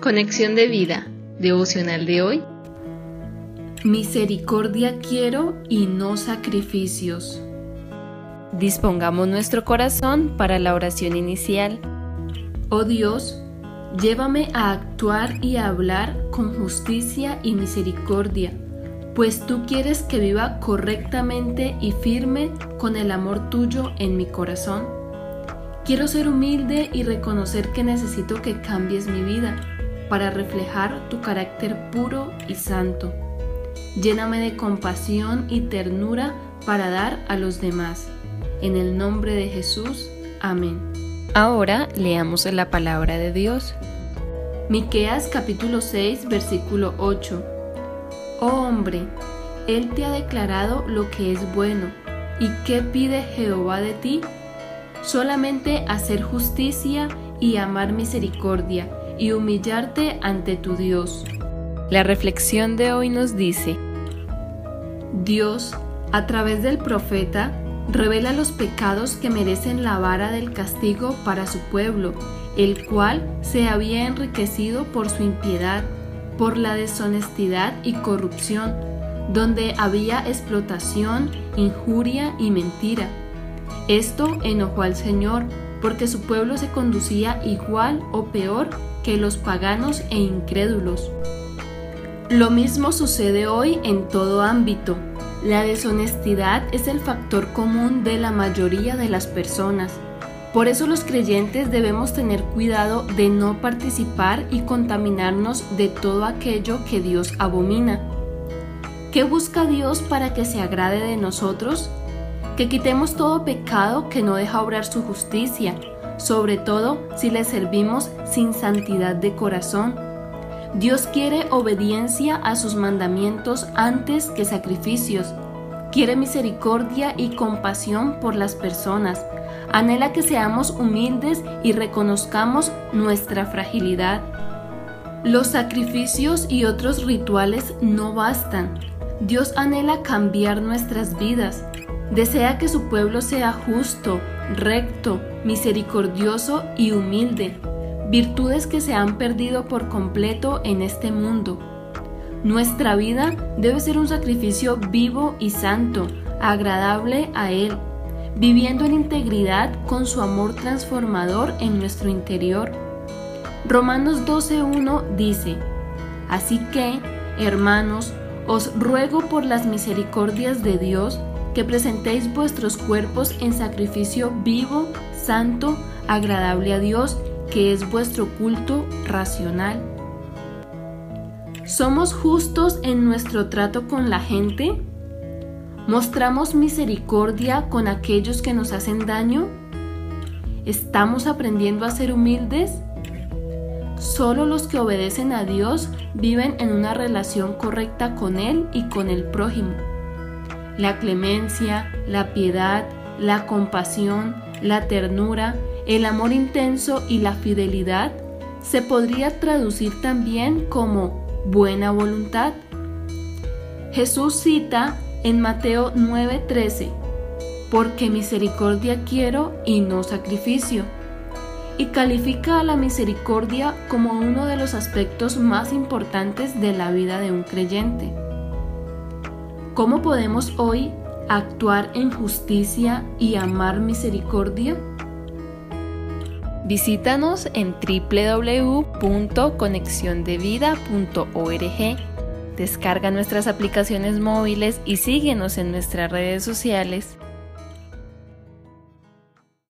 Conexión de vida, devocional de hoy. Misericordia quiero y no sacrificios. Dispongamos nuestro corazón para la oración inicial. Oh Dios, llévame a actuar y a hablar con justicia y misericordia, pues tú quieres que viva correctamente y firme con el amor tuyo en mi corazón. Quiero ser humilde y reconocer que necesito que cambies mi vida para reflejar tu carácter puro y santo. Lléname de compasión y ternura para dar a los demás. En el nombre de Jesús. Amén. Ahora leamos la palabra de Dios. Miqueas capítulo 6, versículo 8. Oh hombre, él te ha declarado lo que es bueno. ¿Y qué pide Jehová de ti? Solamente hacer justicia y amar misericordia y humillarte ante tu Dios. La reflexión de hoy nos dice, Dios, a través del profeta, revela los pecados que merecen la vara del castigo para su pueblo, el cual se había enriquecido por su impiedad, por la deshonestidad y corrupción, donde había explotación, injuria y mentira. Esto enojó al Señor, porque su pueblo se conducía igual o peor que los paganos e incrédulos. Lo mismo sucede hoy en todo ámbito. La deshonestidad es el factor común de la mayoría de las personas. Por eso los creyentes debemos tener cuidado de no participar y contaminarnos de todo aquello que Dios abomina. ¿Qué busca Dios para que se agrade de nosotros? Que quitemos todo pecado que no deja obrar su justicia, sobre todo si le servimos sin santidad de corazón. Dios quiere obediencia a sus mandamientos antes que sacrificios. Quiere misericordia y compasión por las personas. Anhela que seamos humildes y reconozcamos nuestra fragilidad. Los sacrificios y otros rituales no bastan. Dios anhela cambiar nuestras vidas. Desea que su pueblo sea justo, recto, misericordioso y humilde, virtudes que se han perdido por completo en este mundo. Nuestra vida debe ser un sacrificio vivo y santo, agradable a Él, viviendo en integridad con su amor transformador en nuestro interior. Romanos 12.1 dice, Así que, hermanos, os ruego por las misericordias de Dios, que presentéis vuestros cuerpos en sacrificio vivo, santo, agradable a Dios, que es vuestro culto racional. ¿Somos justos en nuestro trato con la gente? ¿Mostramos misericordia con aquellos que nos hacen daño? ¿Estamos aprendiendo a ser humildes? Solo los que obedecen a Dios viven en una relación correcta con Él y con el prójimo la clemencia, la piedad, la compasión, la ternura, el amor intenso y la fidelidad se podría traducir también como buena voluntad. Jesús cita en Mateo 9:13, porque misericordia quiero y no sacrificio, y califica a la misericordia como uno de los aspectos más importantes de la vida de un creyente. ¿Cómo podemos hoy actuar en justicia y amar misericordia? Visítanos en www.conexiondevida.org. Descarga nuestras aplicaciones móviles y síguenos en nuestras redes sociales